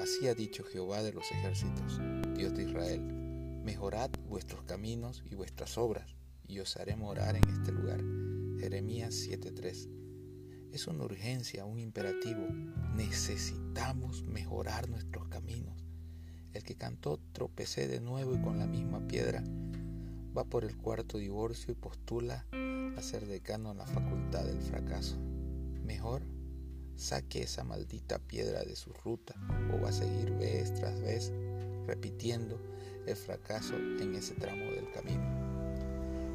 Así ha dicho Jehová de los ejércitos, Dios de Israel, mejorad vuestros caminos y vuestras obras, y os haré morar en este lugar. Jeremías 7:3. Es una urgencia, un imperativo. Necesitamos mejorar nuestros caminos. El que cantó tropecé de nuevo y con la misma piedra va por el cuarto divorcio y postula a ser decano en la facultad del fracaso. Mejor saque esa maldita piedra de su ruta o va a seguir vez tras vez repitiendo el fracaso en ese tramo del camino.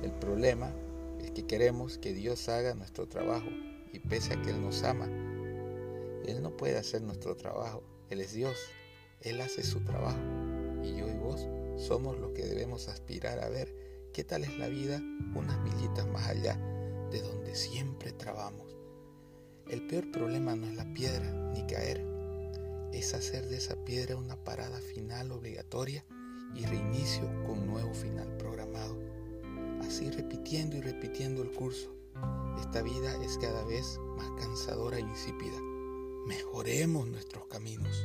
El problema es que queremos que Dios haga nuestro trabajo y pese a que Él nos ama, Él no puede hacer nuestro trabajo. Él es Dios, Él hace su trabajo y yo y vos somos los que debemos aspirar a ver qué tal es la vida unas millitas más allá de donde siempre trabamos. El peor problema no es la piedra ni caer, es hacer de esa piedra una parada final obligatoria y reinicio con nuevo final programado. Así repitiendo y repitiendo el curso. Esta vida es cada vez más cansadora e insípida. Mejoremos nuestros caminos.